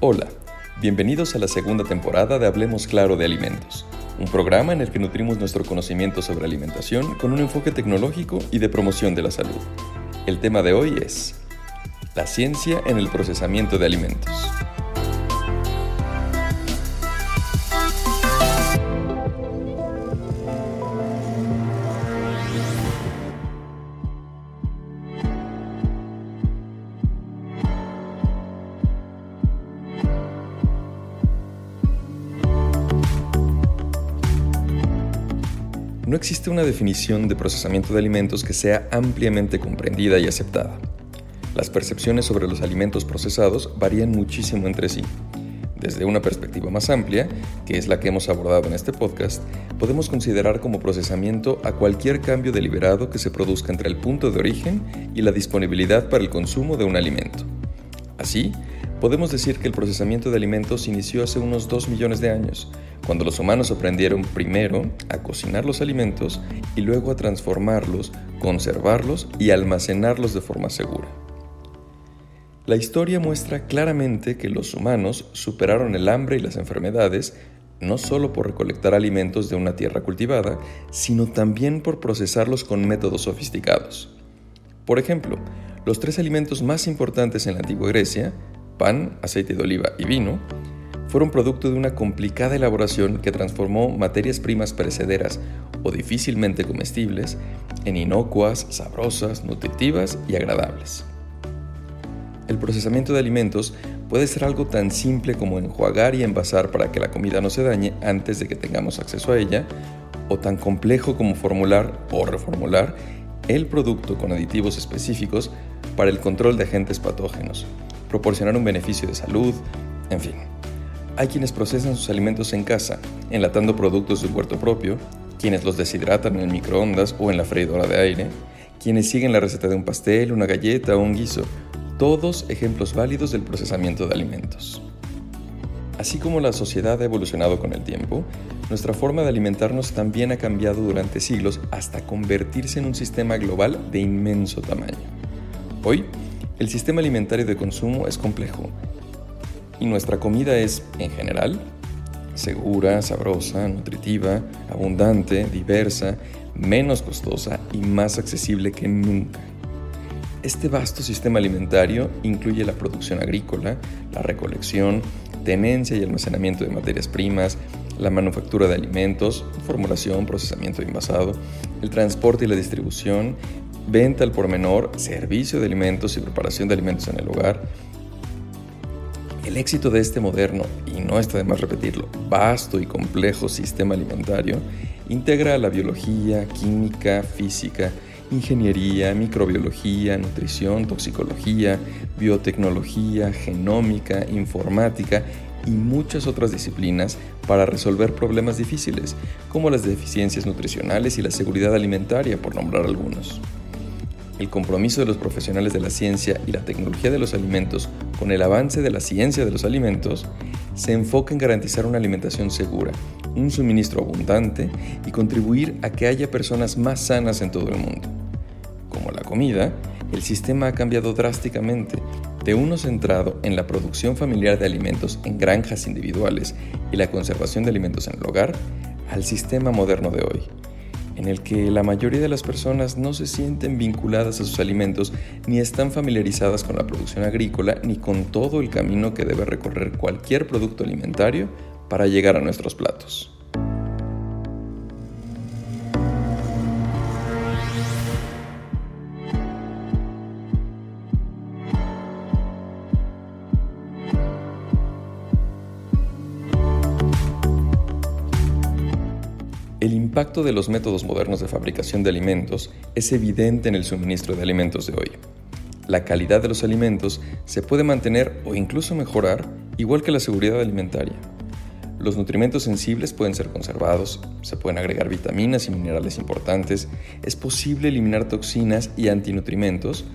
Hola, bienvenidos a la segunda temporada de Hablemos Claro de Alimentos, un programa en el que nutrimos nuestro conocimiento sobre alimentación con un enfoque tecnológico y de promoción de la salud. El tema de hoy es la ciencia en el procesamiento de alimentos. No existe una definición de procesamiento de alimentos que sea ampliamente comprendida y aceptada. Las percepciones sobre los alimentos procesados varían muchísimo entre sí. Desde una perspectiva más amplia, que es la que hemos abordado en este podcast, podemos considerar como procesamiento a cualquier cambio deliberado que se produzca entre el punto de origen y la disponibilidad para el consumo de un alimento. Así, Podemos decir que el procesamiento de alimentos inició hace unos 2 millones de años, cuando los humanos aprendieron primero a cocinar los alimentos y luego a transformarlos, conservarlos y almacenarlos de forma segura. La historia muestra claramente que los humanos superaron el hambre y las enfermedades no solo por recolectar alimentos de una tierra cultivada, sino también por procesarlos con métodos sofisticados. Por ejemplo, los tres alimentos más importantes en la antigua Grecia, pan, aceite de oliva y vino, fueron producto de una complicada elaboración que transformó materias primas perecederas o difícilmente comestibles en inocuas, sabrosas, nutritivas y agradables. El procesamiento de alimentos puede ser algo tan simple como enjuagar y envasar para que la comida no se dañe antes de que tengamos acceso a ella, o tan complejo como formular o reformular el producto con aditivos específicos para el control de agentes patógenos, proporcionar un beneficio de salud, en fin. Hay quienes procesan sus alimentos en casa, enlatando productos de huerto propio, quienes los deshidratan en el microondas o en la freidora de aire, quienes siguen la receta de un pastel, una galleta o un guiso, todos ejemplos válidos del procesamiento de alimentos. Así como la sociedad ha evolucionado con el tiempo, nuestra forma de alimentarnos también ha cambiado durante siglos hasta convertirse en un sistema global de inmenso tamaño. Hoy, el sistema alimentario de consumo es complejo y nuestra comida es, en general, segura, sabrosa, nutritiva, abundante, diversa, menos costosa y más accesible que nunca. Este vasto sistema alimentario incluye la producción agrícola, la recolección, tenencia y almacenamiento de materias primas, la manufactura de alimentos, formulación, procesamiento y envasado, el transporte y la distribución, venta al por menor, servicio de alimentos y preparación de alimentos en el hogar. El éxito de este moderno, y no está de más repetirlo, vasto y complejo sistema alimentario, integra la biología, química, física, ingeniería, microbiología, nutrición, toxicología, biotecnología, genómica, informática y muchas otras disciplinas para resolver problemas difíciles, como las deficiencias nutricionales y la seguridad alimentaria, por nombrar algunos. El compromiso de los profesionales de la ciencia y la tecnología de los alimentos con el avance de la ciencia de los alimentos se enfoca en garantizar una alimentación segura, un suministro abundante y contribuir a que haya personas más sanas en todo el mundo. Como la comida, el sistema ha cambiado drásticamente de uno centrado en la producción familiar de alimentos en granjas individuales y la conservación de alimentos en el hogar al sistema moderno de hoy en el que la mayoría de las personas no se sienten vinculadas a sus alimentos ni están familiarizadas con la producción agrícola ni con todo el camino que debe recorrer cualquier producto alimentario para llegar a nuestros platos. El impacto de los métodos modernos de fabricación de alimentos es evidente en el suministro de alimentos de hoy. La calidad de los alimentos se puede mantener o incluso mejorar, igual que la seguridad alimentaria. Los nutrimentos sensibles pueden ser conservados, se pueden agregar vitaminas y minerales importantes, es posible eliminar toxinas y antinutrimentos,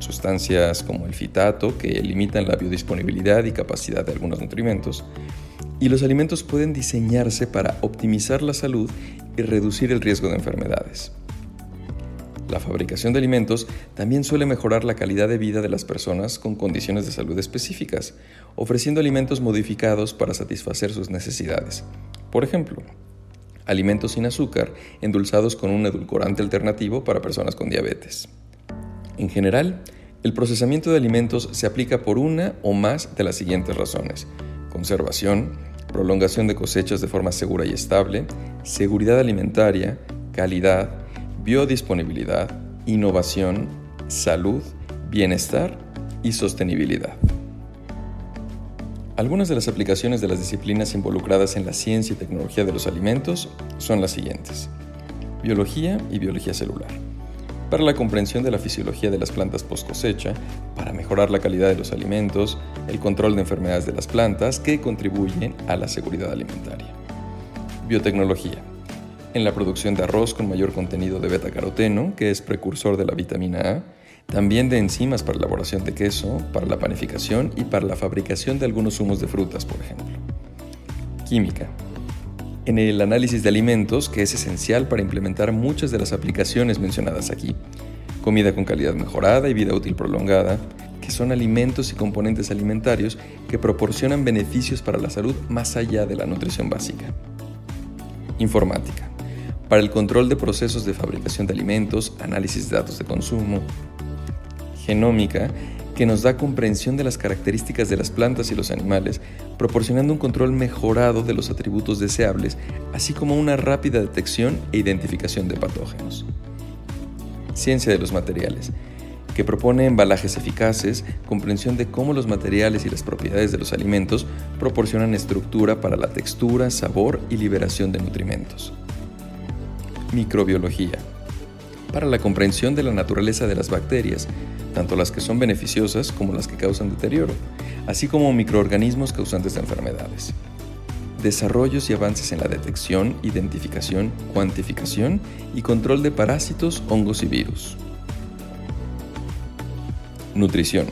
sustancias como el fitato que limitan la biodisponibilidad y capacidad de algunos nutrimentos, y los alimentos pueden diseñarse para optimizar la salud y reducir el riesgo de enfermedades. la fabricación de alimentos también suele mejorar la calidad de vida de las personas con condiciones de salud específicas, ofreciendo alimentos modificados para satisfacer sus necesidades. Por ejemplo, alimentos sin azúcar endulzados con un edulcorante alternativo para personas con diabetes. En general, el procesamiento de alimentos se aplica por una o más de las siguientes razones. Conservación, prolongación de cosechas de forma segura y estable, seguridad alimentaria, calidad, biodisponibilidad, innovación, salud, bienestar y sostenibilidad. Algunas de las aplicaciones de las disciplinas involucradas en la ciencia y tecnología de los alimentos son las siguientes. Biología y biología celular para la comprensión de la fisiología de las plantas post cosecha, para mejorar la calidad de los alimentos, el control de enfermedades de las plantas que contribuyen a la seguridad alimentaria. Biotecnología. En la producción de arroz con mayor contenido de beta-caroteno, que es precursor de la vitamina A, también de enzimas para la elaboración de queso, para la panificación y para la fabricación de algunos zumos de frutas, por ejemplo. Química en el análisis de alimentos, que es esencial para implementar muchas de las aplicaciones mencionadas aquí. Comida con calidad mejorada y vida útil prolongada, que son alimentos y componentes alimentarios que proporcionan beneficios para la salud más allá de la nutrición básica. Informática. Para el control de procesos de fabricación de alimentos, análisis de datos de consumo. Genómica, que nos da comprensión de las características de las plantas y los animales, proporcionando un control mejorado de los atributos deseables, así como una rápida detección e identificación de patógenos. Ciencia de los materiales, que propone embalajes eficaces, comprensión de cómo los materiales y las propiedades de los alimentos proporcionan estructura para la textura, sabor y liberación de nutrimentos. Microbiología, para la comprensión de la naturaleza de las bacterias, tanto las que son beneficiosas como las que causan deterioro, así como microorganismos causantes de enfermedades. Desarrollos y avances en la detección, identificación, cuantificación y control de parásitos, hongos y virus. Nutrición.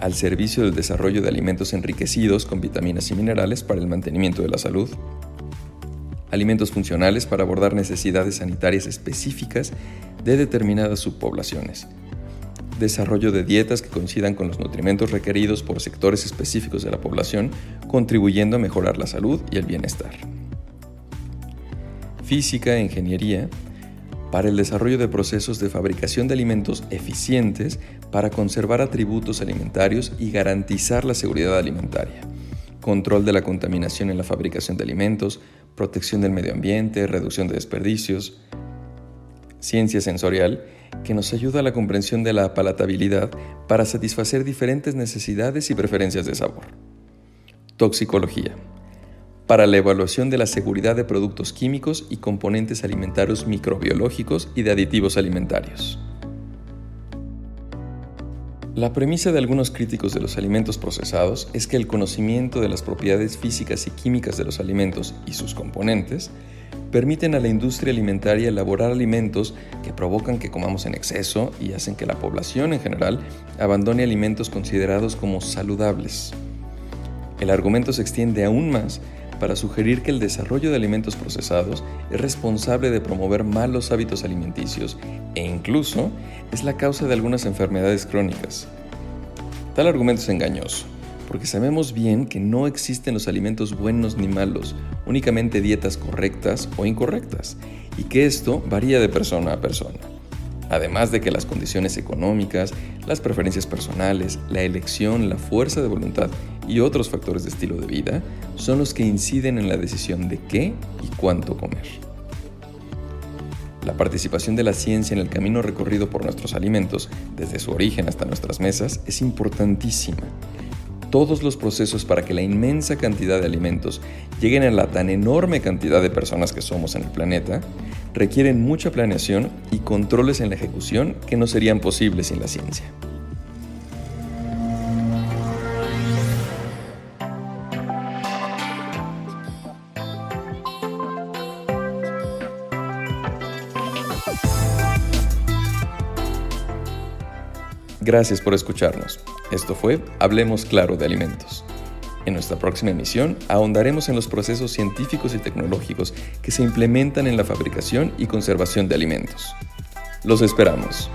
Al servicio del desarrollo de alimentos enriquecidos con vitaminas y minerales para el mantenimiento de la salud. Alimentos funcionales para abordar necesidades sanitarias específicas de determinadas subpoblaciones desarrollo de dietas que coincidan con los nutrimentos requeridos por sectores específicos de la población, contribuyendo a mejorar la salud y el bienestar. Física e ingeniería para el desarrollo de procesos de fabricación de alimentos eficientes para conservar atributos alimentarios y garantizar la seguridad alimentaria. Control de la contaminación en la fabricación de alimentos, protección del medio ambiente, reducción de desperdicios. Ciencia sensorial que nos ayuda a la comprensión de la palatabilidad para satisfacer diferentes necesidades y preferencias de sabor. Toxicología. Para la evaluación de la seguridad de productos químicos y componentes alimentarios microbiológicos y de aditivos alimentarios. La premisa de algunos críticos de los alimentos procesados es que el conocimiento de las propiedades físicas y químicas de los alimentos y sus componentes permiten a la industria alimentaria elaborar alimentos que provocan que comamos en exceso y hacen que la población en general abandone alimentos considerados como saludables. El argumento se extiende aún más para sugerir que el desarrollo de alimentos procesados es responsable de promover malos hábitos alimenticios e incluso es la causa de algunas enfermedades crónicas. Tal argumento es engañoso porque sabemos bien que no existen los alimentos buenos ni malos, únicamente dietas correctas o incorrectas, y que esto varía de persona a persona. Además de que las condiciones económicas, las preferencias personales, la elección, la fuerza de voluntad y otros factores de estilo de vida son los que inciden en la decisión de qué y cuánto comer. La participación de la ciencia en el camino recorrido por nuestros alimentos, desde su origen hasta nuestras mesas, es importantísima todos los procesos para que la inmensa cantidad de alimentos lleguen a la tan enorme cantidad de personas que somos en el planeta, requieren mucha planeación y controles en la ejecución que no serían posibles sin la ciencia. Gracias por escucharnos. Esto fue Hablemos Claro de Alimentos. En nuestra próxima emisión ahondaremos en los procesos científicos y tecnológicos que se implementan en la fabricación y conservación de alimentos. Los esperamos.